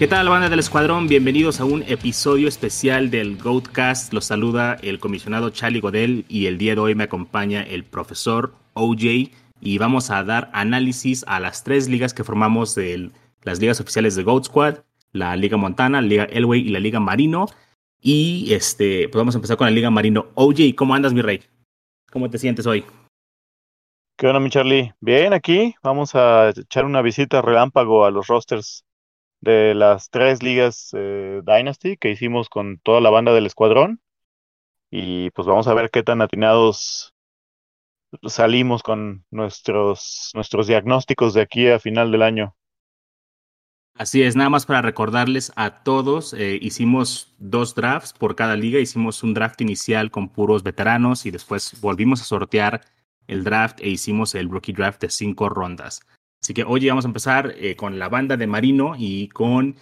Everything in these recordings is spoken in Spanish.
¿Qué tal, banda del escuadrón? Bienvenidos a un episodio especial del Goatcast. Los saluda el comisionado Charlie Godel y el día de hoy me acompaña el profesor OJ y vamos a dar análisis a las tres ligas que formamos de las ligas oficiales de Goat Squad, la Liga Montana, la Liga Elway y la Liga Marino. Y este, pues vamos a empezar con la Liga Marino. OJ, ¿cómo andas, mi rey? ¿Cómo te sientes hoy? ¿Qué onda, mi Charlie? Bien, aquí vamos a echar una visita relámpago a los rosters de las tres ligas eh, Dynasty que hicimos con toda la banda del escuadrón. Y pues vamos a ver qué tan atinados salimos con nuestros, nuestros diagnósticos de aquí a final del año. Así es, nada más para recordarles a todos, eh, hicimos dos drafts por cada liga, hicimos un draft inicial con puros veteranos y después volvimos a sortear el draft e hicimos el rookie draft de cinco rondas. Así que hoy vamos a empezar eh, con la banda de Marino y con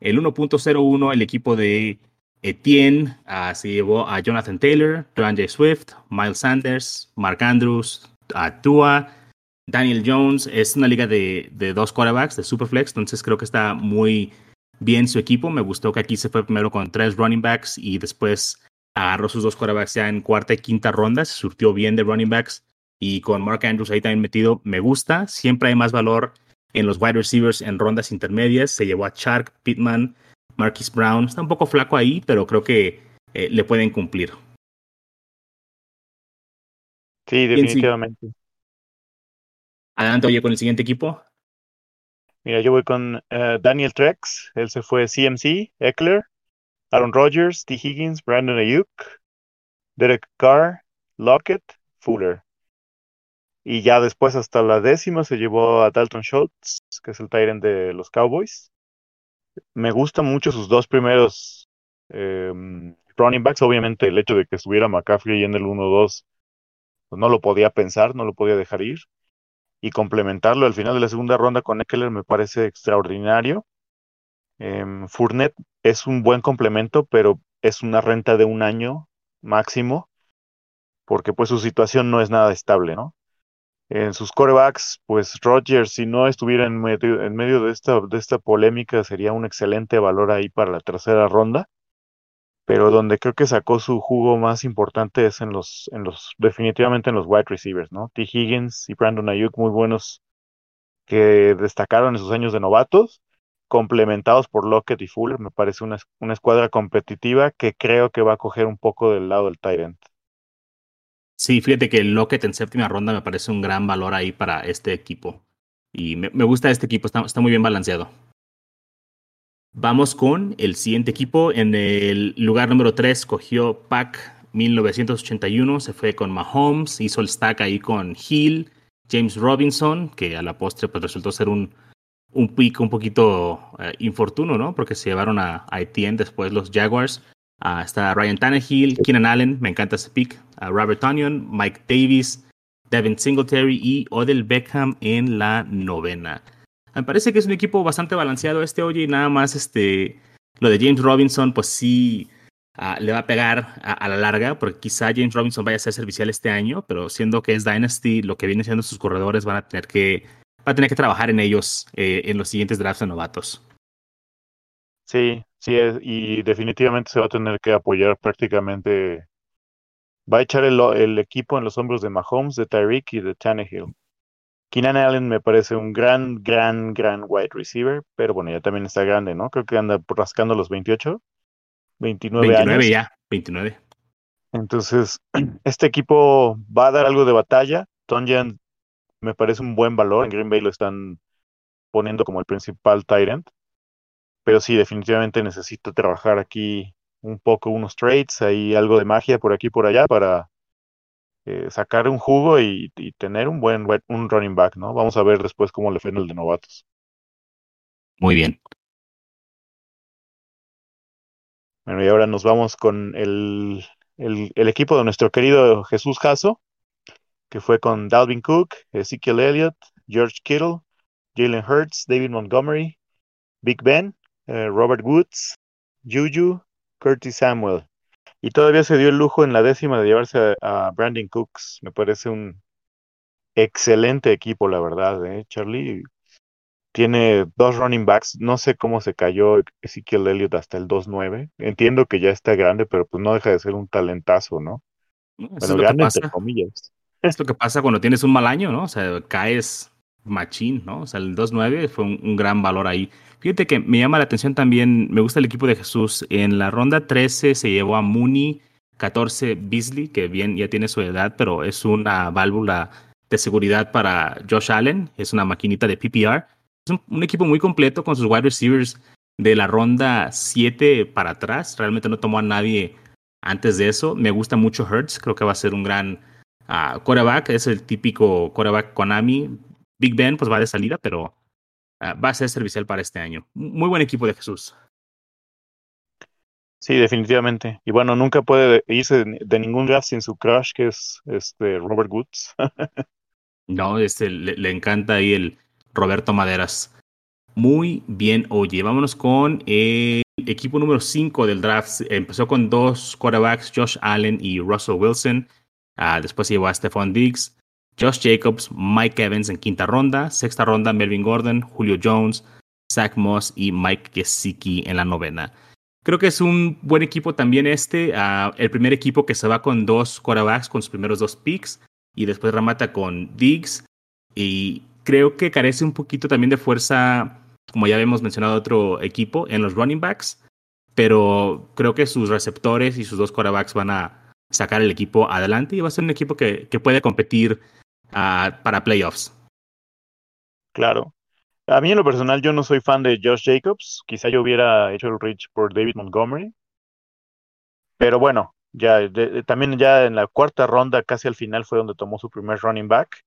el 1.01, el equipo de Etienne. Se llevó a Jonathan Taylor, J. Swift, Miles Sanders, Mark Andrews, a Tua, Daniel Jones. Es una liga de, de dos quarterbacks, de Superflex, entonces creo que está muy bien su equipo. Me gustó que aquí se fue primero con tres running backs y después agarró sus dos quarterbacks ya en cuarta y quinta ronda. Se surtió bien de running backs y con Mark Andrews ahí también metido, me gusta. Siempre hay más valor en los wide receivers en rondas intermedias. Se llevó a Shark, Pittman, Marquis Brown. Está un poco flaco ahí, pero creo que eh, le pueden cumplir. Sí, definitivamente. Adelante, oye, con el siguiente equipo. Mira, yo voy con uh, Daniel Trex. Él se fue CMC, Eckler, Aaron Rodgers, T. Higgins, Brandon Ayuk, Derek Carr, Lockett, Fuller. Y ya después, hasta la décima, se llevó a Dalton Schultz, que es el Tyrant de los Cowboys. Me gustan mucho sus dos primeros eh, running backs. Obviamente, el hecho de que estuviera McCaffrey en el 1-2, pues no lo podía pensar, no lo podía dejar ir. Y complementarlo al final de la segunda ronda con Eckler me parece extraordinario. Eh, Fournette es un buen complemento, pero es una renta de un año máximo, porque pues su situación no es nada estable, ¿no? En sus corebacks, pues Rodgers, si no estuviera en medio, en medio de, esta, de esta polémica, sería un excelente valor ahí para la tercera ronda. Pero donde creo que sacó su jugo más importante es en los, en los, definitivamente en los wide receivers, ¿no? T. Higgins y Brandon Ayuk, muy buenos que destacaron en sus años de novatos, complementados por Lockett y Fuller. Me parece una, una escuadra competitiva que creo que va a coger un poco del lado del Tyrant. Sí, fíjate que el Lockett en séptima ronda me parece un gran valor ahí para este equipo. Y me, gusta este equipo, está, está, muy bien balanceado. Vamos con el siguiente equipo. En el lugar número 3 cogió Pack 1981, se fue con Mahomes, hizo el stack ahí con Hill, James Robinson, que a la postre pues, resultó ser un, un pick un poquito eh, infortuno, ¿no? Porque se llevaron a, a Etienne después los Jaguars. Uh, está Ryan Tannehill, Keenan Allen, me encanta ese pick. Uh, Robert Tonyan, Mike Davis, Devin Singletary y Odell Beckham en la novena. Me parece que es un equipo bastante balanceado este hoy y nada más este lo de James Robinson pues sí uh, le va a pegar a, la larga porque quizá James Robinson vaya a ser servicial este año, pero siendo que es Dynasty lo que viene siendo sus corredores van a tener que va a tener que trabajar en ellos eh, en los siguientes drafts de novatos. Sí, sí, y definitivamente se va a tener que apoyar prácticamente. Va a echar el, el equipo en los hombros de Mahomes, de Tyreek y de Tannehill. Keenan Allen me parece un gran, gran, gran wide receiver, pero bueno, ya también está grande, ¿no? Creo que anda rascando los 28, 29, 29 ya, 29. Entonces, este equipo va a dar algo de batalla. Tonjan me parece un buen valor. En Green Bay lo están poniendo como el principal Tyrant pero sí, definitivamente necesito trabajar aquí un poco unos trades, hay algo de magia por aquí y por allá para eh, sacar un jugo y, tener un buen un running back, ¿no? Vamos a ver después cómo le fue en el de novatos. Muy bien. Bueno, y ahora nos vamos con el, el, el equipo de nuestro querido Jesús Caso, que fue con Dalvin Cook, Ezekiel Elliott, George Kittle, Jalen Hurts, David Montgomery, Big Ben, eh, Robert Woods, Juju, Curtis Samuel. Y todavía se dio el lujo en la décima de llevarse a, Brandon Cooks. Me parece un excelente equipo, la verdad, ¿eh, Charlie? tiene dos running backs. No sé cómo se cayó Ezekiel Elliott hasta el 2-9. Entiendo que ya está grande, pero pues no deja de ser un talentazo, ¿no? Bueno, es lo que grande pasa. entre comillas. Es lo que pasa cuando tienes un mal año, ¿no? O sea, caes machín, ¿no? O sea, el 2-9 fue un, gran valor ahí. Fíjate que me llama la atención también, me gusta el equipo de Jesús. En la ronda 13 se llevó a Mooney, 14 Beasley, que bien ya tiene su edad, pero es una válvula de seguridad para Josh Allen, es una maquinita de PPR. Es un, un equipo muy completo con sus wide receivers de la ronda 7 para atrás. Realmente no tomó a nadie antes de eso. Me gusta mucho Hertz, creo que va a ser un gran uh, quarterback, es el típico quarterback Konami. Big Ben pues va de salida, pero uh, va a ser servicial para este año. Muy buen equipo de Jesús. Sí, definitivamente. Y bueno, nunca puede irse de, ningún draft sin su crush, que es este Robert Woods. no, este, le, le, encanta ahí el Roberto Maderas. Muy bien, oye, vámonos con el equipo número 5 del draft. Empezó con dos quarterbacks, Josh Allen y Russell Wilson. Uh, después se llevó a Stephon Diggs, Josh Jacobs, Mike Evans en quinta ronda. Sexta ronda, Melvin Gordon, Julio Jones, Zach Moss y Mike Gesicki en la novena. Creo que es un buen equipo también este. Uh, el primer equipo que se va con dos quarterbacks con sus primeros dos picks y después remata con Diggs. Y creo que carece un poquito también de fuerza, como ya habíamos mencionado, otro equipo en los running backs. Pero creo que sus receptores y sus dos quarterbacks van a sacar el equipo adelante y va a ser un equipo que, que puede competir para playoffs. Claro. A mí en lo personal yo no soy fan de Josh Jacobs. Quizá yo hubiera hecho el reach por David Montgomery. Pero bueno, ya de, de, también ya en la cuarta ronda, casi al final, fue donde tomó su primer running back.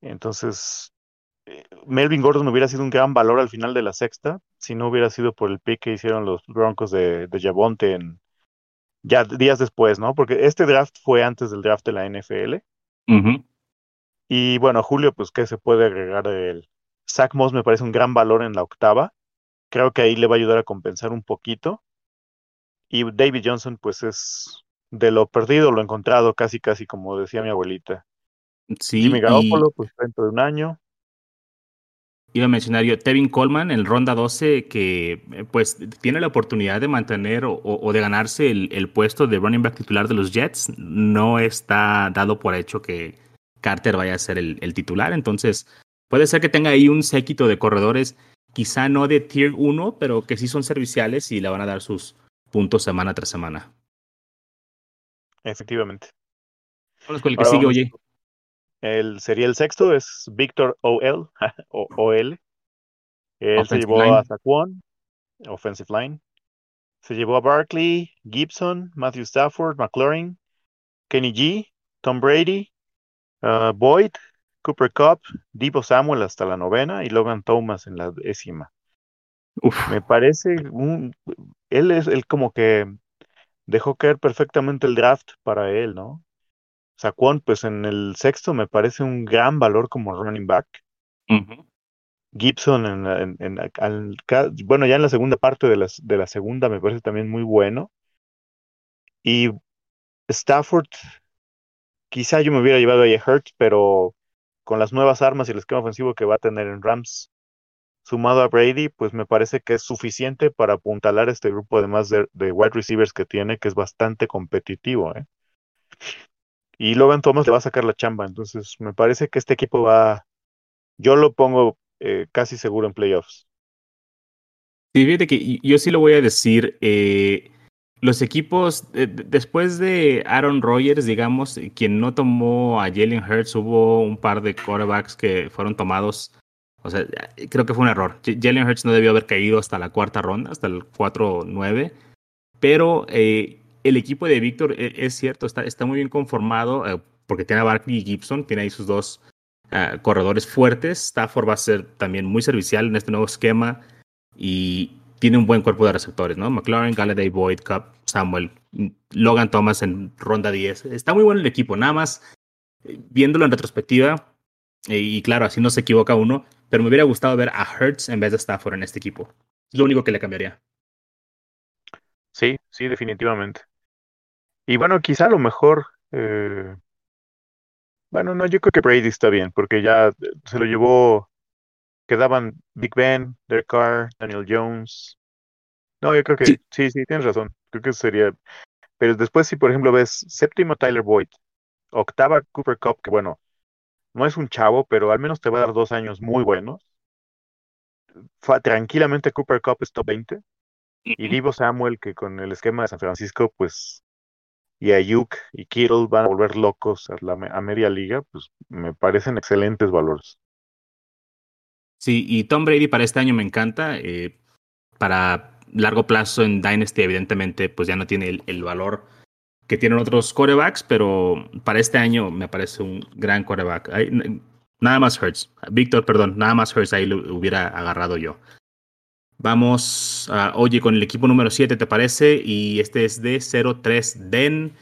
Entonces, eh, Melvin Gordon hubiera sido un gran valor al final de la sexta, si no hubiera sido por el pick que hicieron los Broncos de, de Javonte en, ya días después, ¿no? Porque este draft fue antes del draft de la NFL. Uh -huh. Y bueno, Julio, pues, ¿qué se puede agregar de él? Zach Moss me parece un gran valor en la octava. Creo que ahí le va a ayudar a compensar un poquito. Y David Johnson, pues, es de lo perdido, lo encontrado, casi, casi como decía mi abuelita. Sí, Jimmy Garoppolo, y... pues, dentro de un año. Iba a mencionar yo, Tevin Coleman en ronda 12, que pues tiene la oportunidad de mantener o, o de ganarse el, el, puesto de running back titular de los Jets. No está dado por hecho que Carter vaya a ser el, el titular. Entonces, puede ser que tenga ahí un séquito de corredores, quizá no de tier 1, pero que sí son serviciales y le van a dar sus puntos semana tras semana. Efectivamente. Vamos con el que Ahora sigue, vamos. oye. El, sería el sexto, es Víctor OL, o OL. Él offensive se llevó line. a Saquon, Offensive Line. Se llevó a Barkley, Gibson, Matthew Stafford, McLaurin, Kenny G, Tom Brady, uh, Boyd, Cooper Cup, Debo Samuel hasta la novena y Logan Thomas en la décima. Uf. Me parece un. Él es el como que dejó caer perfectamente el draft para él, ¿no? Saquon, pues en el sexto me parece un gran valor como running back. Uh -huh. Gibson, en, en, en al, bueno, ya en la segunda parte de de la segunda me parece también muy bueno. Y Stafford, quizá yo me hubiera llevado a Hurts, pero con las nuevas armas y el esquema ofensivo que va a tener en Rams, sumado a Brady, pues me parece que es suficiente para apuntalar este grupo además de, de wide receivers que tiene, que es bastante competitivo. ¿eh? Y Logan Thomas le va a sacar la chamba. Entonces, me parece que este equipo va. Yo lo pongo eh, casi seguro en playoffs. Sí, fíjate que yo sí lo voy a decir. Eh, los equipos, eh, después de Aaron Rodgers, digamos, quien no tomó a Jalen Hurts, hubo un par de quarterbacks que fueron tomados. O sea, creo que fue un error. Jalen Hurts no debió haber caído hasta la cuarta ronda, hasta el 4-9. Pero eh, el equipo de Víctor es, cierto, está, está muy bien conformado eh, porque tiene a Barkley y Gibson, tiene ahí sus dos uh, corredores fuertes. Stafford va a ser también muy servicial en este nuevo esquema y tiene un buen cuerpo de receptores, ¿no? McLaren, Galladay, Boyd, Cup, Samuel, Logan Thomas en ronda 10. Está muy bueno el equipo, nada más eh, viéndolo en retrospectiva. Eh, y claro, así no se equivoca uno, pero me hubiera gustado ver a Hertz en vez de Stafford en este equipo. Es lo único que le cambiaría. Sí, sí, definitivamente. Y bueno, quizá a lo mejor. Eh... Bueno, no, yo creo que Brady está bien, porque ya se lo llevó quedaban Big Ben, Derek Carr, Daniel Jones. No, yo creo que Sí. sí, sí, tienes razón. Creo que sería. Pero después, si por ejemplo ves séptimo Tyler Boyd, octava Cooper Cup, que bueno, no es un chavo, pero al menos te va a dar dos años muy buenos. Fa- tranquilamente Cooper Cup es top 20. Y Divo Samuel, que con el esquema de San Francisco, pues, y Ayuk y Kittle van a volver locos a, la, a media liga, pues me parecen excelentes valores. Sí, y Tom Brady para este año me encanta. eh, para largo plazo en Dynasty, evidentemente, pues ya no tiene el, valor que tienen otros corebacks, pero para este año me parece un gran coreback. Nada más Hurts. Víctor, perdón, nada más Hurts ahí lo hubiera agarrado yo. Vamos, a oye, con el equipo número 7, ¿te parece? Y este es de 0-3 Den.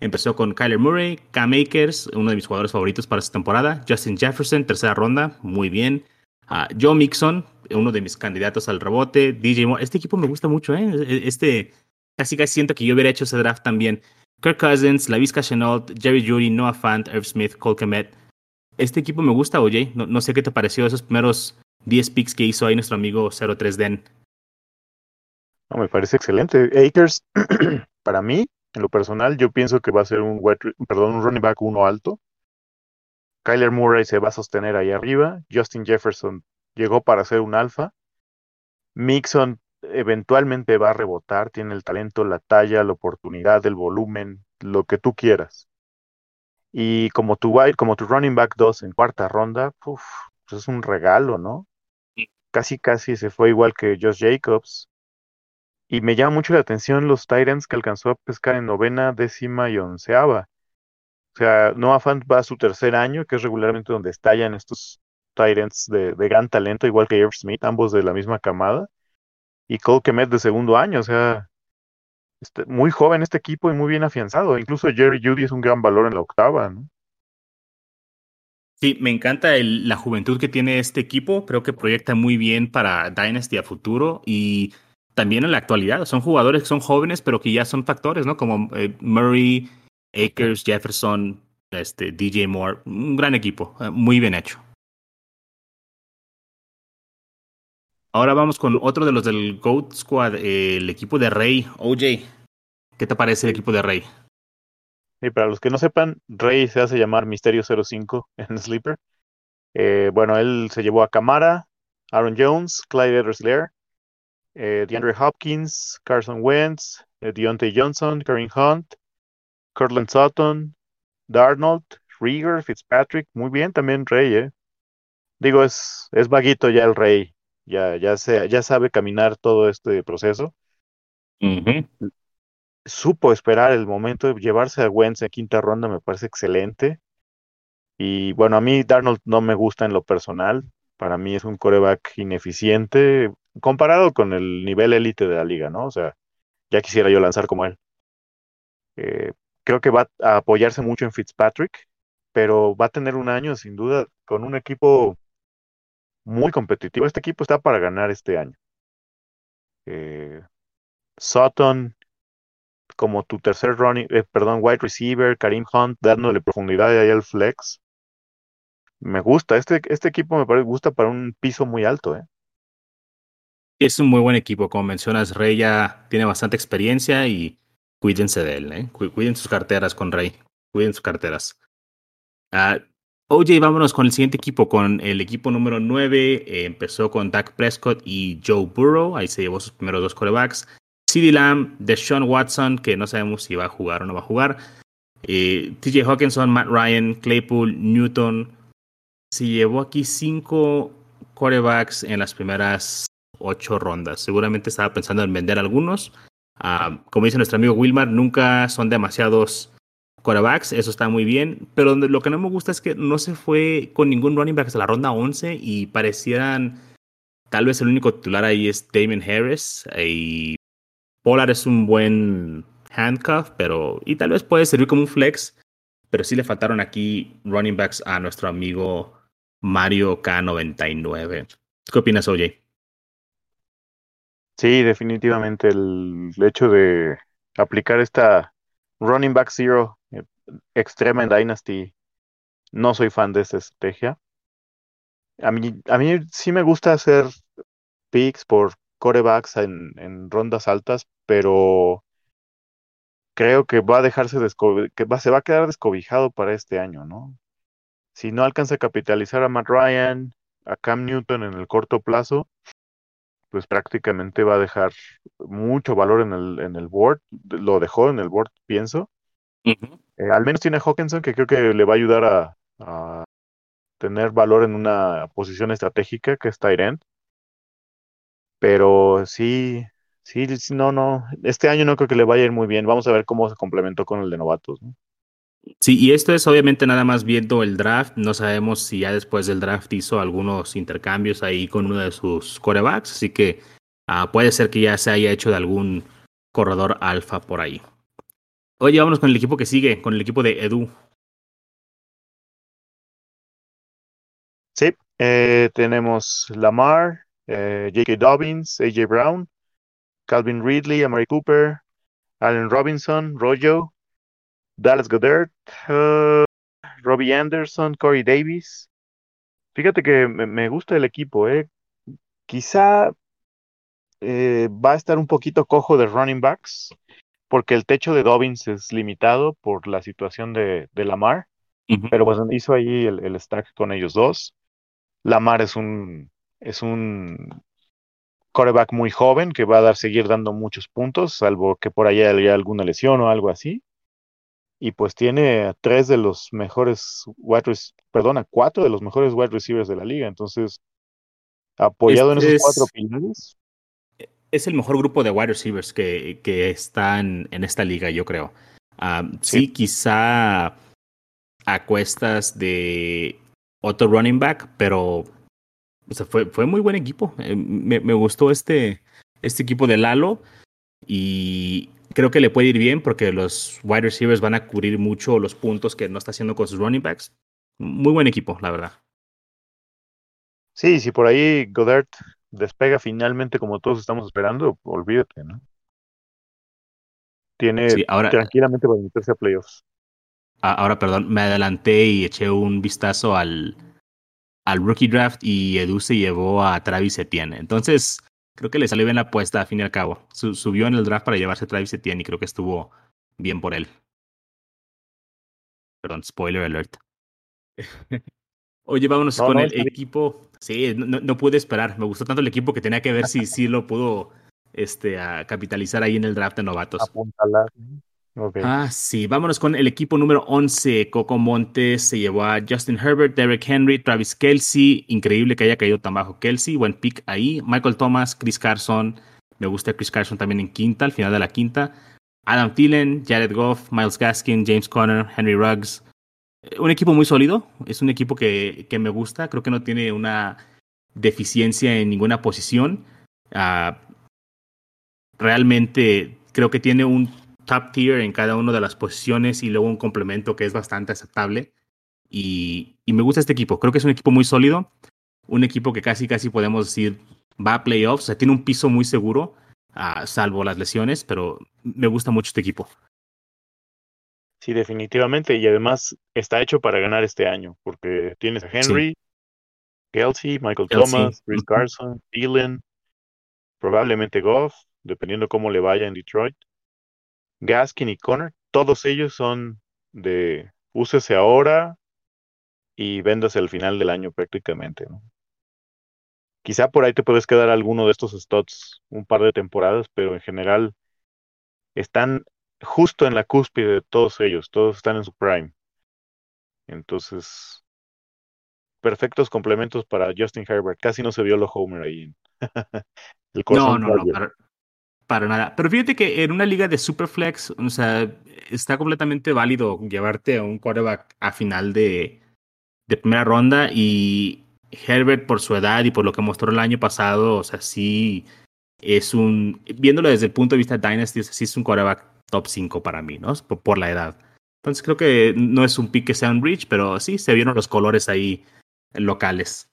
Empezó con Kyler Murray, Cam Akers, uno de mis jugadores favoritos para esta temporada. Justin Jefferson, tercera ronda, muy bien. Joe Mixon, uno de mis candidatos al rebote. DJ Moore, este equipo me gusta mucho, ¿eh? Este, casi casi siento que yo hubiera hecho ese draft también. Kirk Cousins, Lavisca Chenault, Jerry Judy, Noah Fant, Irv Smith, Cole Kmet. Este equipo me gusta, oye. No, sé qué te pareció esos primeros 10 picks que hizo ahí nuestro amigo 03 Den. No, me parece excelente. Akers, para mí, en lo personal, yo pienso que va a ser un, perdón, un running back uno alto. Kyler Murray se va a sostener ahí arriba. Justin Jefferson llegó para ser un alfa. Mixon eventualmente va a rebotar, tiene el talento, la talla, la oportunidad, el volumen, lo que tú quieras. Y como tu, wide- como tu running back 2 en cuarta ronda, uf, pues es un regalo, ¿no? Casi, casi se fue igual que Josh Jacobs. Y me llama mucho la atención los Titans que alcanzó a pescar en novena, décima y onceava. O sea, Noah Fant va a su tercer año, que es regularmente donde estallan estos Titans de, gran talento, igual que Irv Smith, ambos de la misma camada. Y Cole Kmet de segundo año, o sea, este, muy joven este equipo y muy bien afianzado. Incluso Jerry Judy es un gran valor en la octava. Sí, me encanta la juventud que tiene este equipo. Creo que proyecta muy bien para Dynasty a futuro y también en la actualidad. Son jugadores que son jóvenes, pero que ya son factores, ¿no? Como eh, Murray, Akers, Jefferson, este, DJ Moore. Un gran equipo, eh, muy bien hecho. Ahora vamos con otro de los del GOAT Squad, eh, el equipo de Rey. OJ, ¿qué te parece el equipo de Rey? Y para los que no sepan, Rey se hace llamar Misterio 05 en Sleeper. Eh, bueno, él se llevó a Camara, Aaron Jones, Clyde Edwards-Helaire, eh, DeAndre Hopkins, Carson Wentz, eh, Deontay Johnson, Kareem Hunt, Cortland Sutton, Darnold, Rieger, Fitzpatrick. Muy bien también Rey, ¿eh? Digo, es, es vaguito ya el Rey. Ya, ya, se, ya sabe caminar todo este proceso. Supo esperar el momento de llevarse a Wentz en quinta ronda, me parece excelente. Y bueno, a mí Darnold no me gusta en lo personal. Para mí es un coreback ineficiente comparado con el nivel élite de la liga, ¿no? O sea, ya quisiera yo lanzar como él. Eh, creo que va a apoyarse mucho en Fitzpatrick, pero va a tener un año sin duda con un equipo muy competitivo. Este equipo está para ganar este año. Eh, Sutton como tu tercer running, eh, perdón, wide receiver, Kareem Hunt dándole profundidad ahí al flex. Me gusta, este, este equipo me parece gusta para un piso muy alto, ¿eh? Es un muy buen equipo, como mencionas, Rey ya tiene bastante experiencia y cuídense de él, ¿eh? Cu- Cuiden sus carteras con Rey, cuiden sus carteras. Ah, OJ, vámonos con el siguiente equipo, con el equipo número 9. eh, empezó con Dak Prescott y Joe Burrow, ahí se llevó sus primeros dos corebacks. CeeDee Lamb, Deshaun Watson, que no sabemos si va a jugar o no va a jugar. eh, TJ Hawkinson, Matt Ryan, Claypool, Newton. Se llevó aquí cinco corebacks en las primeras ocho rondas. Seguramente estaba pensando en vender algunos. Ah, como dice nuestro amigo Wilmar, nunca son demasiados corebacks, eso está muy bien, pero lo que no me gusta es que no se fue con ningún running back hasta la ronda 11 y parecieran, tal vez el único titular ahí es Damon Harris y Pollard es un buen handcuff, pero y tal vez puede servir como un flex, pero sí le faltaron aquí running backs a nuestro amigo Mario K99. ¿Qué opinas, OJ? Sí, definitivamente el hecho de aplicar esta running back zero eh, extrema en Dynasty, no soy fan de esta estrategia. A mí, a mí sí me gusta hacer picks por corebacks en, en rondas altas, pero creo que va a dejarse que va, se va a quedar descobijado para este año, ¿no? Si no alcanza a capitalizar a Matt Ryan, a Cam Newton en el corto plazo, pues prácticamente va a dejar mucho valor en el, en el board. Lo dejó en el board, pienso. Eh, al menos tiene a Hawkinson, que creo que le va a ayudar a, a tener valor en una posición estratégica, que es end. Pero sí, sí, sí, no, no. Este año no creo que le vaya a ir muy bien. Vamos a ver cómo se complementó con el de novatos, ¿no? Sí, y esto es obviamente nada más viendo el draft. No sabemos si ya después del draft hizo algunos intercambios ahí con uno de sus corebacks, así que ah, puede ser que ya se haya hecho de algún corredor alfa por ahí. Oye, vámonos con el equipo que sigue, con el equipo de Edu. Sí, eh, tenemos Lamar, eh, J.K. Dobbins, A.J. Brown, Calvin Ridley, Amari Cooper, Allen Robinson, Rojo, Dallas Goddard, uh, Robbie Anderson, Corey Davis. Fíjate que me, gusta el equipo, ¿eh? Quizá eh, va a estar un poquito cojo de running backs, porque el techo de Dobbins es limitado por la situación de, de Lamar, pero pues hizo ahí el, el stack con ellos dos. Lamar es un, es un quarterback muy joven que va a dar, seguir dando muchos puntos, salvo que por allá haya alguna lesión o algo así. Y pues tiene a tres de los mejores wide perdón, a cuatro de los mejores wide receivers de la liga. Entonces, apoyado en esos cuatro es, pilares, es el mejor grupo de wide receivers que, que están en esta liga, yo creo. Ah, sí, sí, quizá a cuestas de otro running back, pero o sea, fue, fue muy buen equipo. Eh, me, me gustó este, este equipo de Lalo y creo que le puede ir bien porque los wide receivers van a cubrir mucho los puntos que no está haciendo con sus running backs. Muy buen equipo, la verdad. sí, si por ahí Goddard despega finalmente como todos estamos esperando, olvídate, ¿no? Tiene Sí, ahora, tranquilamente para meterse a playoffs. ahora, perdón, me adelanté y eché un vistazo al, al rookie draft y Edu se llevó a Travis Etienne. Entonces, creo que le salió bien la apuesta, a fin y al cabo. Su- subió en el draft para llevarse a Travis Etienne y creo que estuvo bien por él. Perdón, spoiler alert. Oye, vámonos No, con no, el equipo. Sí, no, pude esperar. Me gustó tanto el equipo que tenía que ver si sí lo pudo este, a capitalizar ahí en el draft de novatos. apuntalar. Ah, sí, vámonos con el equipo número 11. Coco Montes se llevó a Justin Herbert, Derek Henry, Travis Kelsey. Increíble que haya caído tan bajo Kelsey. Buen pick ahí. Michael Thomas, Chris Carson. Me gusta Chris Carson también en quinta, al final de la quinta. Adam Thielen, Jared Goff, Miles Gaskin, James Conner, Henry Ruggs. Eh, Un equipo muy sólido. Es un equipo que, que me gusta. Creo que no tiene una deficiencia en ninguna posición. Ah, realmente creo que tiene un top tier en cada una de las posiciones y luego un complemento que es bastante aceptable. Y, y me gusta este equipo. Creo que es un equipo muy sólido. Un equipo que casi, casi podemos decir va a playoffs. O sea, tiene un piso muy seguro, ah, salvo las lesiones, pero me gusta mucho este equipo. Sí, definitivamente. Y además está hecho para ganar este año, porque tienes a Sí, Henry, Kelsey, Michael Kelsey. Thomas, Chris. Carson, Thielen, probablemente Goff, dependiendo cómo le vaya en Detroit. Gaskin y Connor, todos ellos son de úsese ahora y véndase al final del año prácticamente, ¿no? Quizá por ahí te puedes quedar alguno de estos spots un par de temporadas, pero en general están justo en la cúspide de todos ellos, todos están en su prime. Entonces, perfectos complementos para Justin Herbert. Casi no se vio lo Homer ahí. El No, no, no. Para, nada. Pero fíjate que en una liga de Superflex, o sea, está completamente válido llevarte a un quarterback a final de, primera ronda y Herbert por su edad y por lo que mostró el año pasado, o sea, sí es un, viéndolo desde el punto de vista de Dynasty, sí es un quarterback top 5 para mí, ¿no? Por, por la edad. Entonces creo que no es un pick que sea un reach, pero sí se vieron los colores ahí locales.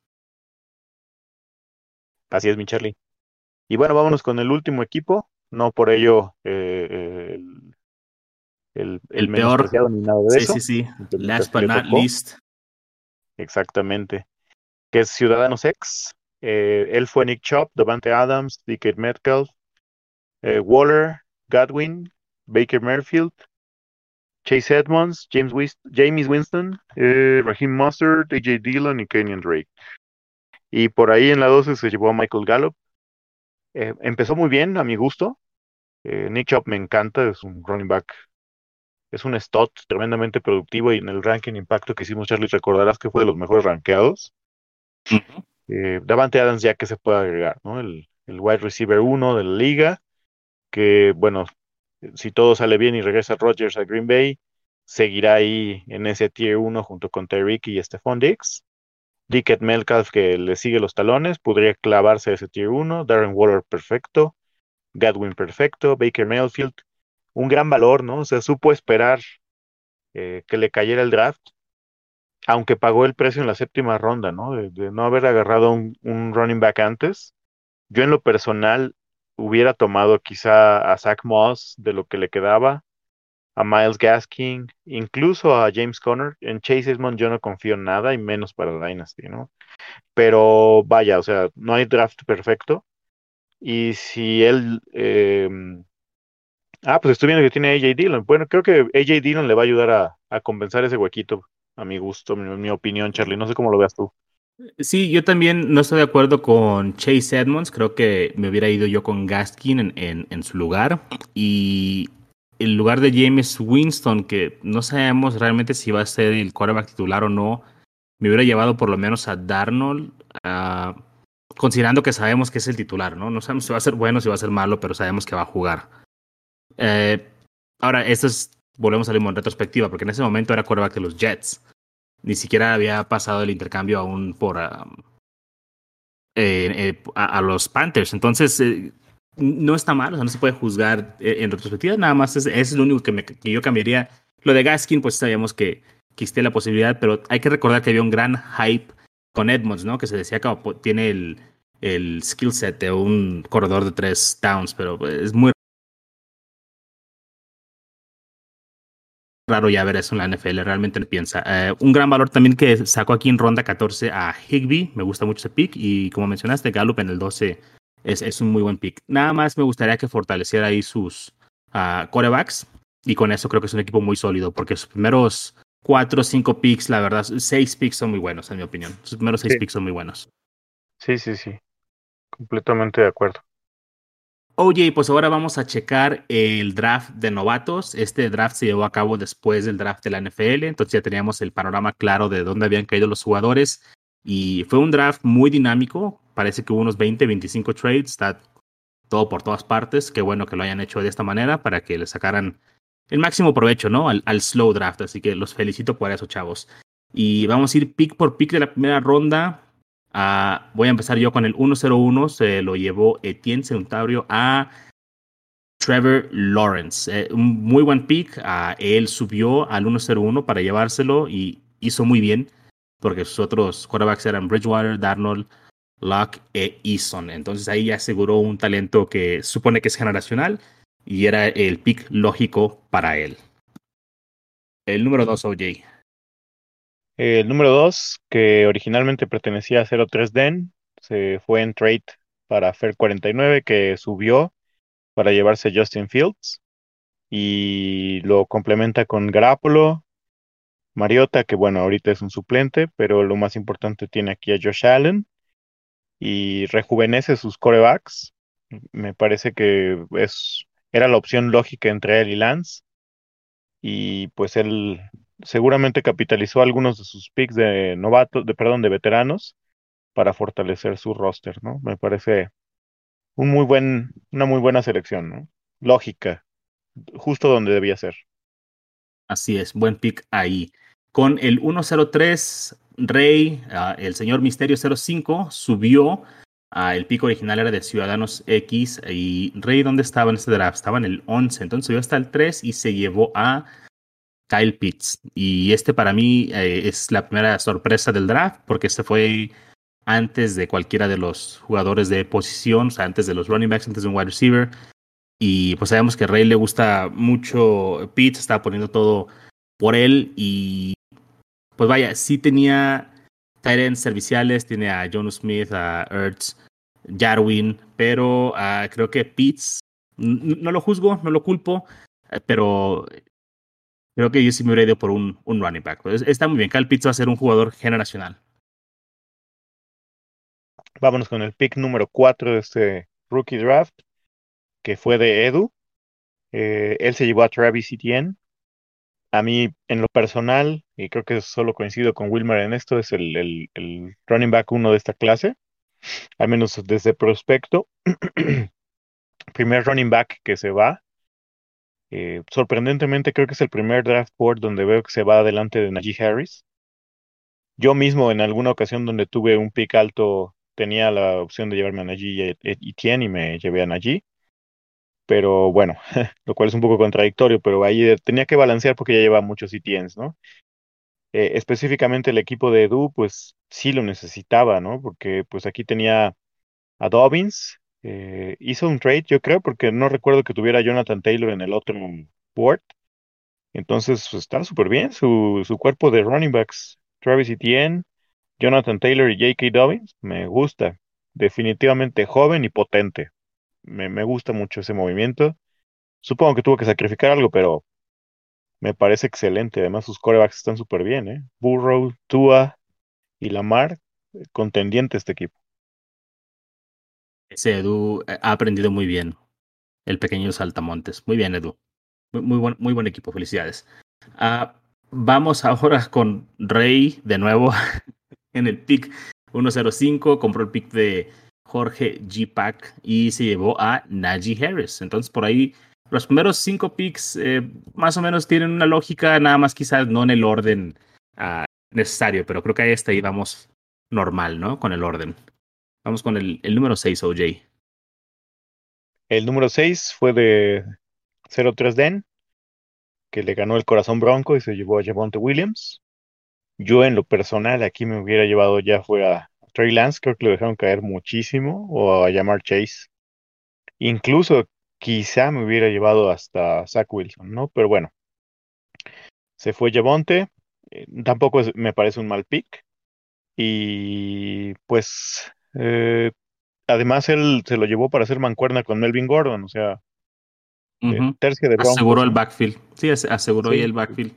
Así es, mi Charlie. Y bueno, vámonos con el último equipo. No por ello eh, eh, el, el, el El peor, menospreciado ni nada de sí, eso. sí, sí. Last but not least, Exactamente. que es Ciudadanos X. Eh, él fue Nick Chop, Davante Adams, DK Metcalf, eh, Waller, Godwin, Baker Merfield, Chase Edmonds, James James Winston, eh, Raheem Mustard, AJ Dillon y Kenyon Drake. Y por ahí en la 12 se llevó a Michael Gallup. Empezó muy bien, a mi gusto. Nick Chop me encanta, es un running back es un stot tremendamente productivo y en el ranking impacto que hicimos, Charlie, recordarás que fue de los mejores rankeados. Eh, Davante Adams ya que se puede agregar, ¿no? El, wide receiver 1 de la liga, que bueno, si todo sale bien y regresa Rodgers a Green Bay, seguirá ahí en ese tier 1 junto con Tyreek y Stephon Diggs. Dickett Melcalf, que le sigue los talones, podría clavarse ese tier 1. Darren Waller, perfecto. Gadwin, perfecto. Baker Mayfield, un gran valor, ¿no? O sea, supo esperar eh, que le cayera el draft, aunque pagó el precio en la séptima ronda, ¿no? De, no haber agarrado un, running back antes. Yo en lo personal hubiera tomado quizá a Zach Moss de lo que le quedaba, a Miles Gaskin, incluso a James Conner. En Chase Edmond yo no confío en nada y menos para Dynasty, ¿no? Pero vaya, o sea, no hay draft perfecto. Y si él em, Ah, pues estoy viendo que tiene AJ Dillon. Bueno, creo que AJ Dillon le va a ayudar a, a compensar ese huequito, a mi gusto, mi, mi, opinión, Charlie. No sé cómo lo veas tú. Sí, yo también no estoy de acuerdo con Chase Edmonds. Creo que me hubiera ido yo con Gaskin en, en, en su lugar. Y en lugar de James Winston, que no sabemos realmente si va a ser el quarterback titular o no, me hubiera llevado por lo menos a Darnold, considerando que sabemos que es el titular, ¿no? No sabemos si va a ser bueno, si va a ser malo, pero sabemos que va a jugar. Eh, ahora, esto es, volvemos a salir en retrospectiva, porque en ese momento era quarterback de los Jets. Ni siquiera había pasado el intercambio aún por um, eh, eh, a, los Panthers. Entonces, no está mal, o sea, no se puede juzgar en retrospectiva, nada más es, es lo único que, yo cambiaría. Lo de Gaskin, pues sabíamos que, que existía la posibilidad, pero hay que recordar que había un gran hype con Edmonds, ¿no? Que se decía que tiene el, el skill set de un corredor de tres downs, pero es muy raro ya ver eso en la NFL, realmente piensa. Eh, un gran valor también que sacó aquí en ronda 14 a Higby, me gusta mucho ese pick y como mencionaste, Gallup en el 12 es, es un muy buen pick. Nada más me gustaría que fortaleciera ahí sus uh, corebacks y con eso creo que es un equipo muy sólido porque sus primeros cuatro o cinco picks, la verdad, seis picks son muy buenos en mi opinión. Sus primeros seis picks son muy buenos. Sí, sí, sí. Completamente de acuerdo. Oye, pues ahora vamos a checar el draft de novatos. Este draft se llevó a cabo después del draft de la NFL, entonces ya teníamos el panorama claro de dónde habían caído los jugadores. Y fue un draft muy dinámico, parece que unos 20, 25 trades, está todo por todas partes. Qué bueno que lo hayan hecho de esta manera para que le sacaran el máximo provecho, ¿no? Al, slow draft, así que los felicito por eso, chavos. Y vamos a ir pick por pick de la primera ronda. Ah, voy a empezar yo con el 101, se lo llevó Etienne Centauro a Trevor Lawrence. Eh, un muy buen pick, uh, él subió al 101 para llevárselo y hizo muy bien, porque sus otros quarterbacks eran Bridgewater, Darnold, Locke e Eason. Entonces ahí ya aseguró un talento que supone que es generacional y era el pick lógico para él. El número 2, OJ. El número 2, que originalmente pertenecía a 03 Den, se fue en trade para Fair 49, que subió para llevarse Justin Fields. Y lo complementa con Garapolo, Mariota, que bueno, ahorita es un suplente, pero lo más importante tiene aquí a Josh Allen. Y rejuvenece sus corebacks. Me parece que es, era la opción lógica entre él y Lance. Y pues él seguramente capitalizó algunos de sus picks de novatos, de perdón, de veteranos para fortalecer su roster, ¿no? Me parece un muy buen, una muy buena selección, ¿no? Lógica, justo donde debía ser. Así es, buen pick ahí. Con el 103, Rey, ah, el señor Misterio 05, subió. a el pico original era de Ciudadanos X. Y Rey, ¿dónde estaba en este draft? Estaba en el 11. Entonces subió hasta el 3 y se llevó a Kyle Pitts. Y este para mí eh, es la primera sorpresa del draft, porque este fue antes de cualquiera de los jugadores de posición, o sea, antes de los running backs, antes de un wide receiver. Y pues sabemos que Rey le gusta mucho Pitts, está poniendo todo por él. Y pues vaya, sí tenía Tyrants serviciales, tiene a John Smith, a Ertz, Jarwin, pero uh, creo que Pitts, no lo juzgo, no lo culpo, eh, pero creo que yo sí me hubiera ido por un, un running back. Pues está muy bien, Cal Pitts va a ser un jugador generacional. Vámonos con el pick número 4 de este rookie draft, que fue de Edu. Eh, él se llevó a Travis Etienne. A mí, en lo personal, y creo que solo coincido con Wilmer en esto, es el, running back uno de esta clase, al menos desde prospecto. primer running back que se va. Eh, sorprendentemente, creo que es el primer draft board donde veo que se va adelante de Najee Harris. Yo mismo, en alguna ocasión donde tuve un pick alto, tenía la opción de llevarme a Najee y Etienne y me llevé a Najee pero bueno, lo cual es un poco contradictorio, pero ahí tenía que balancear porque ya lleva muchos ETNs, ¿no? Eh, específicamente el equipo de Edu, pues sí lo necesitaba, ¿no? Porque pues aquí tenía a Dobbins, eh, hizo un trade, yo creo, porque no recuerdo que tuviera a Jonathan Taylor en el otro board. Entonces pues, está súper bien su, su cuerpo de running backs. Travis Etienne, Jonathan Taylor y J.K. Dobbins, me gusta. Definitivamente joven y potente me, me gusta mucho ese movimiento. Supongo que tuvo que sacrificar algo, pero me parece excelente. Además, sus corebacks están súper bien, ¿eh? Burrow, Tua y Lamar, eh, contendiente este equipo. Ese Edu eh, ha aprendido muy bien. El pequeño Saltamontes. Muy bien, Edu. Muy, muy, buen, muy buen equipo. Felicidades. Uh, vamos ahora con Rey de nuevo en el pick 105. Compró el pick de Jorge G. Pack y se llevó a Najee Harris. Entonces, por ahí, los primeros cinco picks eh, más o menos tienen una lógica, nada más quizás no en el orden uh, necesario, pero creo que ahí está ahí vamos normal, ¿no? Con el orden. Vamos con el, el número 6, OJ. El número 6 fue de 03 Den, que le ganó el corazón bronco y se llevó a Javonte Williams. Yo en lo personal aquí me hubiera llevado ya fuera Trey Lance creo que lo dejaron caer muchísimo, o a llamar Chase. Incluso quizá me hubiera llevado hasta Zach Wilson, ¿no? Pero bueno, se fue Javonte, eh, tampoco me parece un mal pick. Y pues, eh, además él se lo llevó para hacer mancuerna con Melvin Gordon, o sea, uh -huh. tercia de Broncos, Aseguró el backfield. Sí, aseguró sí. ahí el backfield.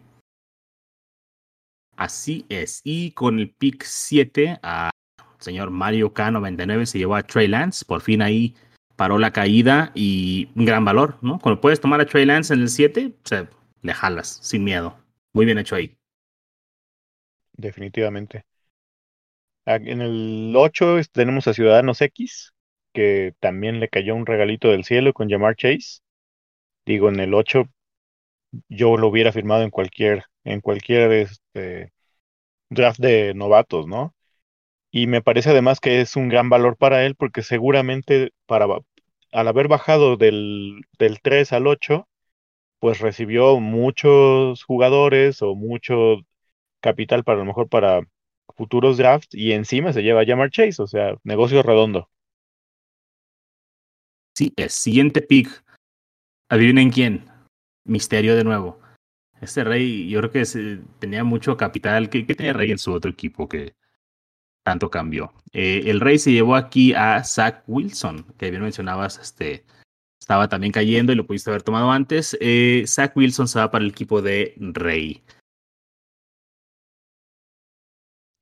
Así es. Y con el pick 7 a señor Mario K99 se llevó a Trey Lance, por fin ahí paró la caída y un gran valor, ¿no? Cuando puedes tomar a Trey Lance en el 7, o sea, le jalas sin miedo. Muy bien hecho ahí. Definitivamente. En el 8 tenemos a Ciudadanos X, que también le cayó un regalito del cielo con llamar Chase. Digo, en el 8 yo lo hubiera firmado en cualquier, en cualquier este, draft de novatos, ¿no? Y me parece además que es un gran valor para él porque seguramente para, al haber bajado del, del 3 al 8, pues recibió muchos jugadores o mucho capital para a lo mejor para futuros drafts y encima se lleva a llamar Chase, o sea, negocio redondo. Sí, el siguiente pick. Adivinen quién. Misterio de nuevo. Este Rey, yo creo que tenía mucho capital. ¿Qué, ¿Qué, tenía Rey en su otro equipo que tanto cambió? Eh, el Rey se llevó aquí a Zach Wilson, que bien mencionabas, este, estaba también cayendo y lo pudiste haber tomado antes. Eh, Zach Wilson se va para el equipo de Rey.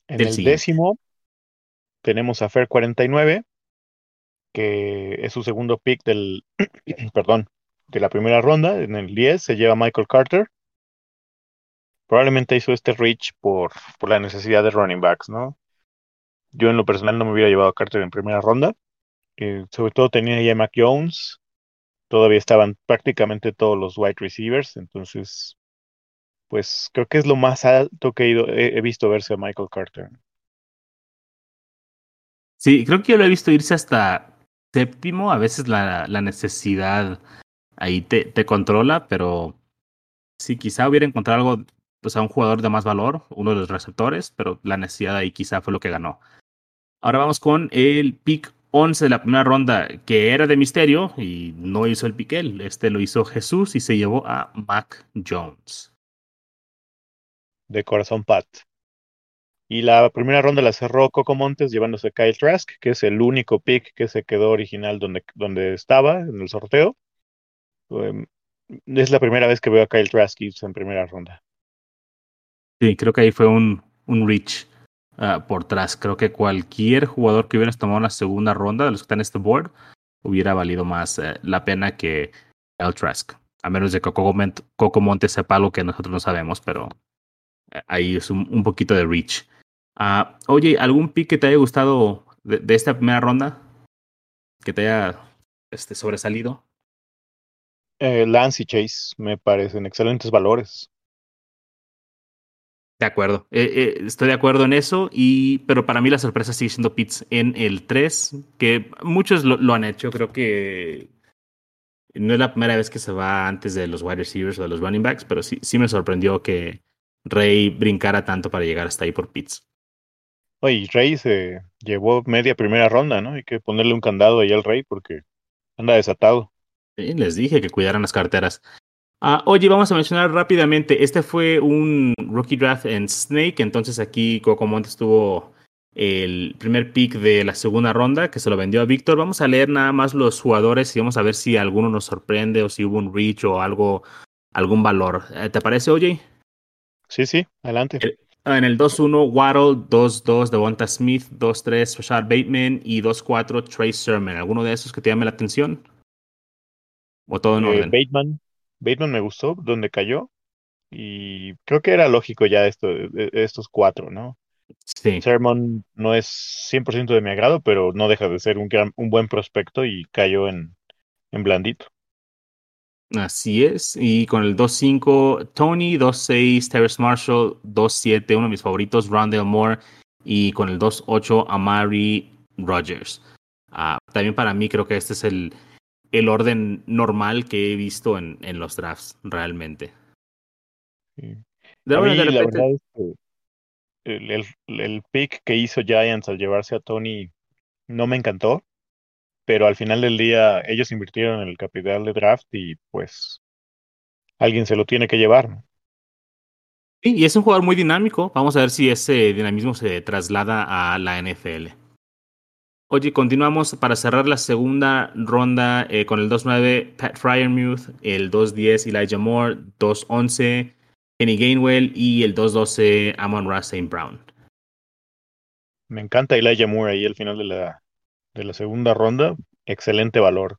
En el, el décimo tenemos a Fer 49, que es su segundo pick del, perdón, de la primera ronda. En el 10 se lleva Michael Carter. Probablemente hizo este reach por, por la necesidad de running backs, ¿no? Yo en lo personal no me hubiera llevado a Carter en primera ronda. Sobre todo tenía ya Mac Jones. Todavía estaban prácticamente todos los wide receivers. Entonces, pues creo que es lo más alto que he, ido, he, visto verse a Michael Carter. Sí, creo que yo lo he visto irse hasta séptimo. A veces la, la necesidad ahí te, te, controla, pero si quizá hubiera encontrado algo, pues a un jugador de más valor, uno de los receptores, pero la necesidad ahí quizá fue lo que ganó. Ahora vamos con el pick 11 de la primera ronda, que era de misterio y no hizo el pick él. Este lo hizo Jesús y se llevó a Mac Jones. De corazón Pat. Y la primera ronda la cerró Coco Montes llevándose a Kyle Trask, que es el único pick que se quedó original donde, donde estaba en el sorteo. Um, es la primera vez que veo a Kyle Trask en primera ronda. Sí, creo que ahí fue un, un reach uh, por Trask. Creo que cualquier jugador que hubiera tomado una segunda ronda de los que están en este board hubiera valido más uh, la pena que Kyle Trask. A menos de que Coco, Coco Montes sepa algo que nosotros no sabemos, pero ahí es un, un poquito de reach. Uh, oye, ¿algún pick que te haya gustado de, de, esta primera ronda? Que te haya este, sobresalido. Eh, Lance y Chase me parecen excelentes valores. De acuerdo, eh, eh, estoy de acuerdo en eso, y, pero para mí la sorpresa sigue siendo Pitts en el 3, que muchos lo, lo, han hecho, creo que no es la primera vez que se va antes de los wide receivers o de los running backs, pero sí, sí me sorprendió que Rey brincara tanto para llegar hasta ahí por Pitts. Oye, Rey se llevó media primera ronda, ¿no? Hay que ponerle un candado ahí al Rey porque anda desatado. Sí, les dije que cuidaran las carteras. Ah, oye, vamos a mencionar rápidamente, este fue un rookie draft en Snake, entonces aquí Coco Montes tuvo el primer pick de la segunda ronda que se lo vendió a Víctor. Vamos a leer nada más los jugadores y vamos a ver si alguno nos sorprende o si hubo un reach o algo, algún valor. Eh, ¿Te parece, oye? Sí, sí, adelante. El, en el 2-1, Waddle, 2-2, Devonta Smith, 2-3, Rashad Bateman y 2-4, Trey Sermon. ¿Alguno de esos que te llame la atención? ¿O todo en Eh, orden? Bateman, Bateman me gustó donde cayó y creo que era lógico ya esto, de- de estos cuatro, ¿no? Sí. Sermon no es 100% de mi agrado, pero no deja de ser un, gran- un buen prospecto y cayó en, en blandito. Así es. Y con el 2-5, Tony, 2-6, Terrace Marshall, 2-7, uno de mis favoritos, Rondell Moore. Y con el 2-8, Amari Rogers. Ah, también para mí creo que este es el, el orden normal que he visto en, en los drafts, realmente. Sí. De, A bueno, mí de la repente, verdad es que el, el- el pick que hizo Giants al llevarse a Tony no me encantó, pero al final del día ellos invirtieron en el capital de draft y pues alguien se lo tiene que llevar. Sí, y es un jugador muy dinámico. Vamos a ver si ese dinamismo se traslada a la NFL. Oye, continuamos para cerrar la segunda ronda eh, con el 2-9 Pat Fryermuth, el 2-10 Elijah Moore, 2-11 Kenny Gainwell y el 2-12 Amon Ross St. Brown. Me encanta Elijah Moore ahí al final de la, de la segunda ronda, excelente valor.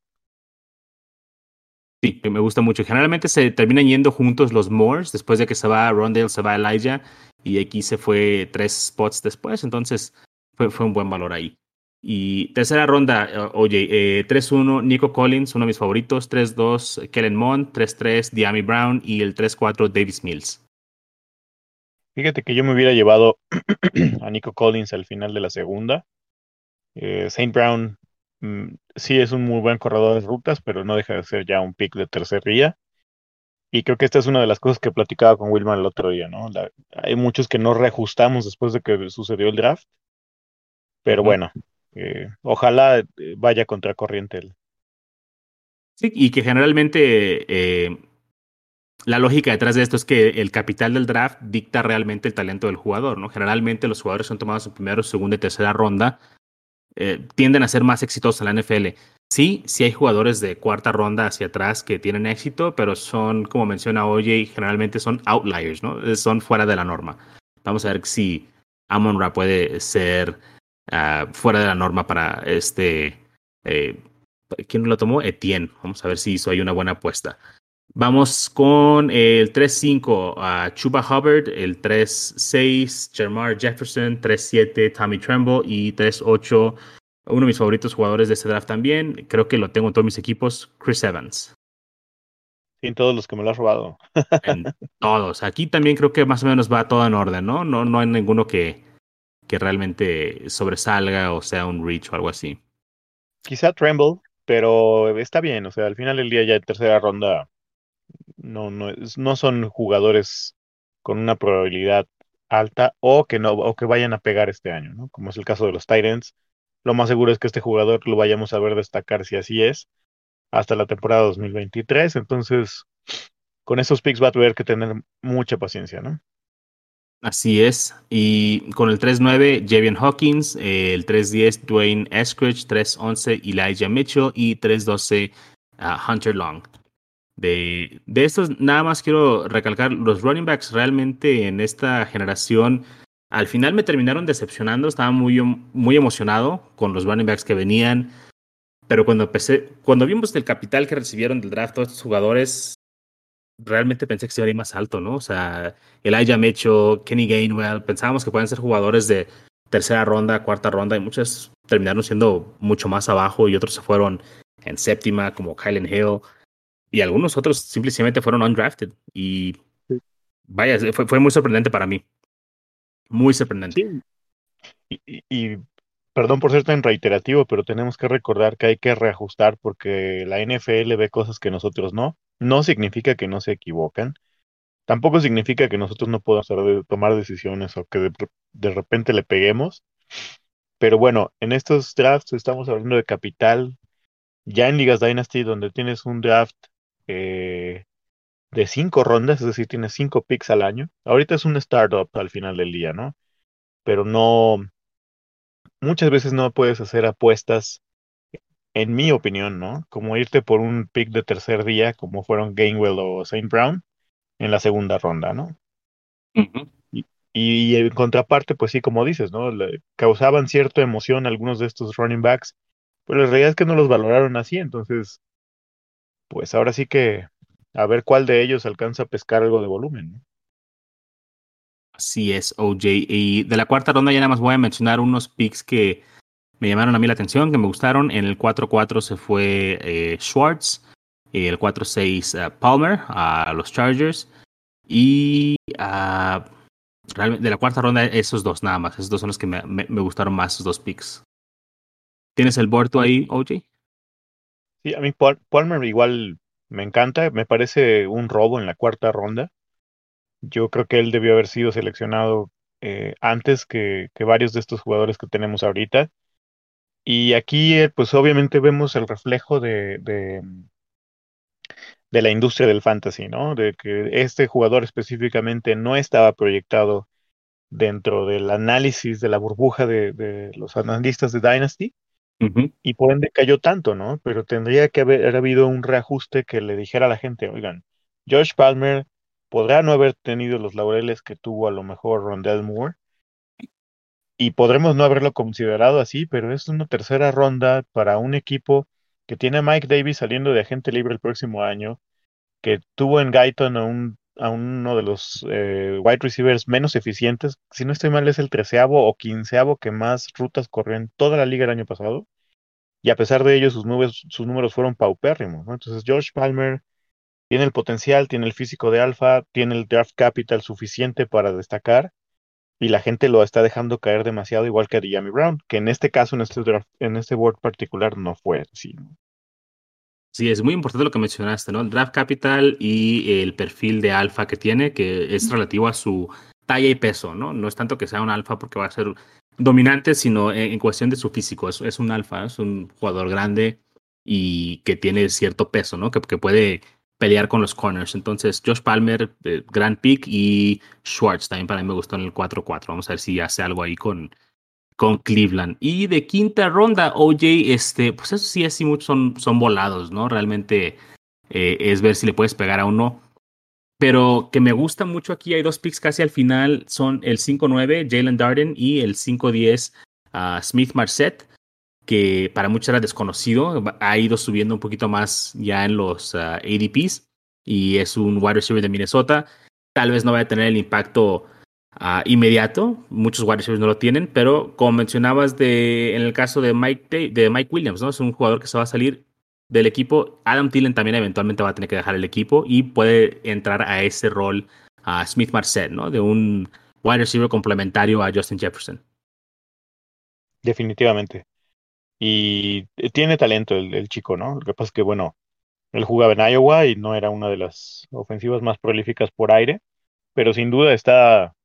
Sí, me gusta mucho. Generalmente se terminan yendo juntos los Moores, después de que se va Rondale, se va Elijah, y aquí se fue tres spots después, entonces fue, fue un buen valor ahí. Y tercera ronda, eh, oye, eh, 3-1 Nico Collins, uno de mis favoritos, 3-2 Kellen Mond, 3-3 Diami Brown y el 3-4 Davis Mills. Fíjate que yo me hubiera llevado a Nico Collins al final de la segunda. Eh, Saint Brown mm, sí es un muy buen corredor de rutas, pero no deja de ser ya un pick de tercería. Y creo que esta es una de las cosas que platicaba con Wilman el otro día, ¿no? La- hay muchos que no reajustamos después de que sucedió el draft, pero bueno, eh, ojalá eh, vaya contracorriente él. Sí, y que generalmente eh, la lógica detrás de esto es que el capital del draft dicta realmente el talento del jugador, ¿no? Generalmente los jugadores son tomados en primera, segunda y tercera ronda, tienden a ser más exitosos en la NFL. Sí, sí hay jugadores de cuarta ronda hacia atrás que tienen éxito, pero son, como menciona Oye, generalmente son outliers, ¿no? Son fuera de la norma. Vamos a ver si Amon Ra puede ser ah, fuera de la norma para este. eh, ¿Quién lo tomó? Etienne. Vamos a ver si hizo ahí una buena apuesta. Vamos con el 3-5 a Chuba Hubbard, el 3-6 Jermar Jefferson, 3-7 Tommy Tremble y 3-8 uno de mis favoritos jugadores de este draft también. Creo que lo tengo en todos mis equipos, Chris Evans. Sin todos los que me lo has robado. En todos. Aquí también creo que más o menos va todo en orden, ¿no? No, no hay ninguno que, que realmente sobresalga o sea un reach o algo así. Quizá Tremble, pero está bien, o sea, al final del día ya en tercera ronda no, no, no son jugadores con una probabilidad alta o que no, o que vayan a pegar este año, ¿no? Como es el caso de los Titans. Lo más seguro es que este jugador lo vayamos a ver destacar si así es hasta la temporada 2023. Entonces, con esos picks va a tener que tener mucha paciencia, ¿no? Así es. Y con el 3-9, Javian Hawkins, el 3-10, Dwayne Eskridge, 3-11, Elijah Mitchell y 3-12, uh, Hunter Long. De, de estos, nada más quiero recalcar, los running backs realmente en esta generación al final me terminaron decepcionando, estaba muy, muy emocionado con los running backs que venían, pero cuando empecé, cuando vimos el capital que recibieron del draft todos estos jugadores, realmente pensé que se iba a ir más alto, ¿no? O sea, Elijah Mecho, Kenny Gainwell, pensábamos que pueden ser jugadores de tercera ronda, cuarta ronda, y muchos terminaron siendo mucho más abajo y otros se fueron en séptima, como Kylen Hill, y algunos otros simplemente fueron undrafted. Y vaya, fue, fue muy sorprendente para mí. Muy sorprendente. Y, perdón por ser tan reiterativo, pero tenemos que recordar que hay que reajustar porque la NFL ve cosas que nosotros no. No significa que no se equivocan. Tampoco significa que nosotros no podamos tomar decisiones o que de, repente le peguemos. Pero bueno, en estos drafts estamos hablando de capital. Ya en Ligas Dynasty, donde tienes un draft eh, de cinco rondas, es decir, tienes cinco picks al año. Ahorita es un startup al final del día, ¿no? Pero no, muchas veces no puedes hacer apuestas, en mi opinión, ¿no? Como irte por un pick de tercer día, como fueron Gainwell o St. Brown, en la segunda ronda, ¿no? y, en contraparte, pues sí, como dices, ¿no? causaban cierta emoción algunos de estos running backs, pero la realidad es que no los valoraron así, entonces, pues ahora sí que a ver cuál de ellos alcanza a pescar algo de volumen. Así es, OJ. Y de la cuarta ronda ya nada más voy a mencionar unos picks que me llamaron a mí la atención, que me gustaron. En el 4-4 se fue eh, Schwartz, el 4-6 eh, Palmer a los Chargers. Y uh, de la cuarta ronda esos dos nada más. Esos dos son los que me, me, gustaron más, esos dos picks. ¿Tienes el board tú ahí, OJ? Sí, a mí Palmer igual me encanta, me parece un robo en la cuarta ronda. Yo creo que él debió haber sido seleccionado eh, antes que, varios de estos jugadores que tenemos ahorita. Y aquí, eh, pues obviamente vemos el reflejo de, de, de, la industria del fantasy, ¿no? De que este jugador específicamente no estaba proyectado dentro del análisis de la burbuja de, de los analistas de Dynasty y por ende cayó tanto, ¿no? Pero tendría que haber habido un reajuste que le dijera a la gente, oigan, Josh Palmer podrá no haber tenido los laureles que tuvo a lo mejor Rondell Moore y podremos no haberlo considerado así, pero es una tercera ronda para un equipo que tiene a Mike Davis saliendo de agente libre el próximo año, que tuvo en Guyton a, un, a uno de los eh, wide receivers menos eficientes, si no estoy mal es el treceavo o quinceavo que más rutas corrió en toda la liga el año pasado, y a pesar de ello sus, números, sus números fueron paupérrimos. Entonces George Palmer tiene el potencial, tiene el físico de alfa, tiene el draft capital suficiente para destacar y la gente lo está dejando caer demasiado igual que a Diami Brown, que en este caso, en este draft, en este board particular no fue así. Sí, es muy importante lo que mencionaste, ¿no? El draft capital y el perfil de alfa que tiene, que es relativo a su talla y peso, ¿no? No es tanto que sea un alfa porque va a ser dominante, sino en, cuestión de su físico. Es, es, un alfa, es un jugador grande y que tiene cierto peso, ¿no? Que puede pelear con los corners. Entonces, Josh Palmer, eh, gran pick, y Schwartz también para mí me gustó en el 4-4. Vamos a ver si hace algo ahí con, con Cleveland. Y de quinta ronda, OJ, este, pues eso sí, así muchos son, son volados, ¿no? Realmente eh, es ver si le puedes pegar a uno. Pero que me gusta mucho aquí, hay dos picks casi al final, son el 5-9, Jalen Darden, y el 5-10, uh, Smith Marset, que para muchos era desconocido, ha ido subiendo un poquito más ya en los ADPs, y es un wide receiver de Minnesota. Tal vez no vaya a tener el impacto uh, inmediato, muchos wide receivers no lo tienen, pero como mencionabas de, en el caso de Mike, de Mike Williams, ¿no? es un jugador que se va a salir del equipo. Adam Thielen también eventualmente va a tener que dejar el equipo y puede entrar a ese rol a Smith Marset, ¿no? De un wide receiver complementario a Justin Jefferson. Definitivamente. Y tiene talento el, chico, ¿no? Lo que pasa es que, bueno, él jugaba en Iowa y no era una de las ofensivas más prolíficas por aire, pero sin duda está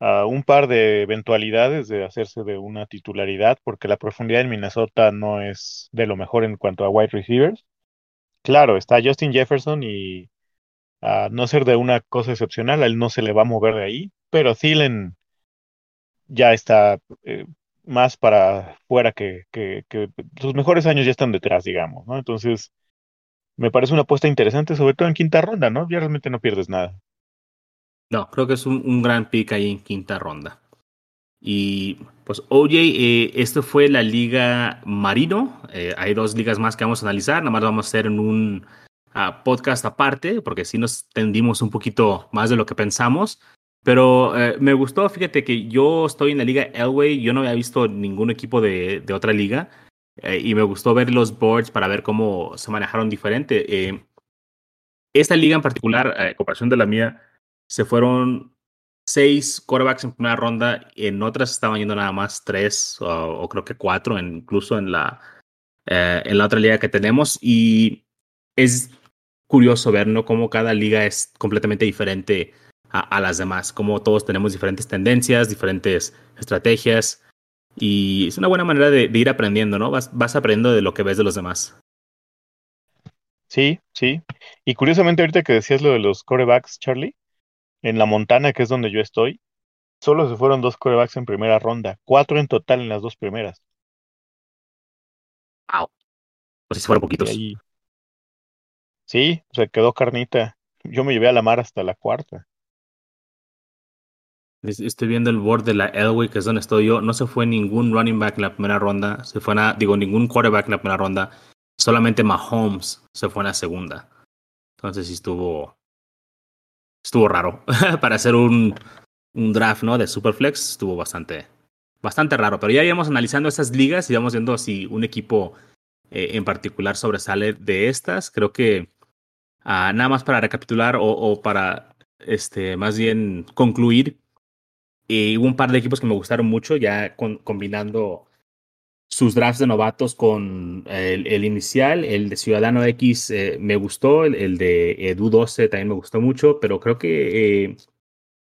a un par de eventualidades de hacerse de una titularidad, porque la profundidad en Minnesota no es de lo mejor en cuanto a wide receivers. Claro, está Justin Jefferson y a no ser de una cosa excepcional, a él no se le va a mover de ahí. pero Thielen ya está eh, más para fuera que, sus mejores años ya están detrás, digamos, ¿no? Entonces, me parece una apuesta interesante, sobre todo en quinta ronda, ¿no? Ya realmente no pierdes nada. No, creo que es un, un gran pick ahí en quinta ronda. Y pues OJ, eh, esto fue la liga Marino. Eh, hay dos ligas más que vamos a analizar, nada más vamos a hacer en un uh, podcast aparte, porque sí nos tendimos un poquito más de lo que pensamos. Pero eh, me gustó, fíjate que yo estoy en la liga Elway, yo no había visto ningún equipo de, de otra liga eh, y me gustó ver los boards para ver cómo se manejaron diferente. Eh, esta liga en particular, a comparación de la mía, se fueron seis quarterbacks en primera ronda, en otras estaban yendo nada más tres o, o creo que cuatro, incluso en la, en la otra liga que tenemos. Y es curioso ver ¿no? cómo cada liga es completamente diferente a, a, las demás, como todos tenemos diferentes tendencias, diferentes estrategias y es una buena manera de, de ir aprendiendo, ¿no? Vas, vas, aprendiendo de lo que ves de los demás. Sí, sí. Y curiosamente ahorita que decías lo de los corebacks, Charlie, en la Montana, que es donde yo estoy, solo se fueron dos corebacks en primera ronda, cuatro en total en las dos primeras. Wow. Pues si fueron poquitos. Ahí... Sí, se quedó carnita. Yo me llevé a la mar hasta la cuarta. Estoy viendo el board de la Elway, que es donde estoy yo. No se fue ningún running back en la primera ronda. Se fue a, digo, ningún quarterback en la primera ronda. Solamente Mahomes se fue en la segunda. Entonces sí estuvo. Estuvo raro. Para hacer un, un draft, ¿no? De Superflex estuvo bastante. Bastante raro. Pero ya íbamos analizando esas ligas y íbamos viendo si un equipo eh, en particular sobresale de estas. Creo que. Uh, nada más para recapitular o, o para este, más bien concluir y hubo un par de equipos que me gustaron mucho, ya combinando sus drafts de novatos con el, inicial. El de Ciudadano X eh, me gustó, el, de Edu 12 también me gustó mucho, pero creo que eh,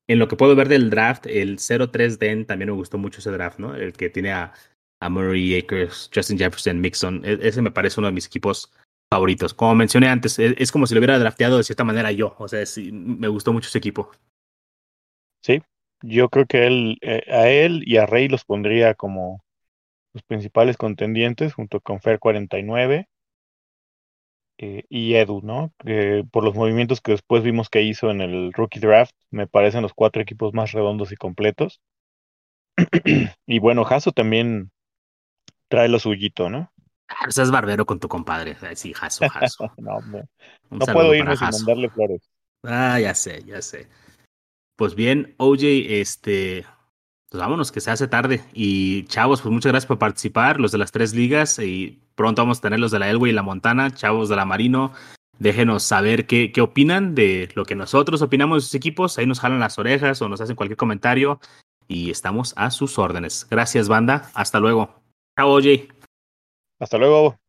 en lo que puedo ver del draft, el 03 Den también me gustó mucho ese draft, ¿no? El que tiene a, a Murray Akers, Justin Jefferson, Mixon. E, ese me parece uno de mis equipos favoritos. Como mencioné antes, es, es como si lo hubiera drafteado de cierta manera yo. O sea, me gustó mucho ese equipo. Sí, yo creo que él, eh, a él y a Rey los pondría como los principales contendientes junto con Fer 49 eh, y Edu, ¿no? Eh, por los movimientos que después vimos que hizo en el rookie draft, me parecen los cuatro equipos más redondos y completos. y bueno, Jaso también trae lo suyito, ¿no? Ah, seas barbero con tu compadre. Sí, Jaso, Jaso. no, no, no puedo irme sin mandarle flores. Ah, ya sé, ya sé. Pues bien, OJ, este, pues vámonos, que se hace tarde. Y chavos, pues muchas gracias por participar, los de las tres ligas. Y pronto vamos a tener los de la Elway y la Montana, chavos de la Marino. Déjenos saber qué, qué opinan de lo que nosotros opinamos de sus equipos. Ahí nos jalan las orejas o nos hacen cualquier comentario. Y estamos a sus órdenes. Gracias, banda. Hasta luego. Chao, OJ. Hasta luego.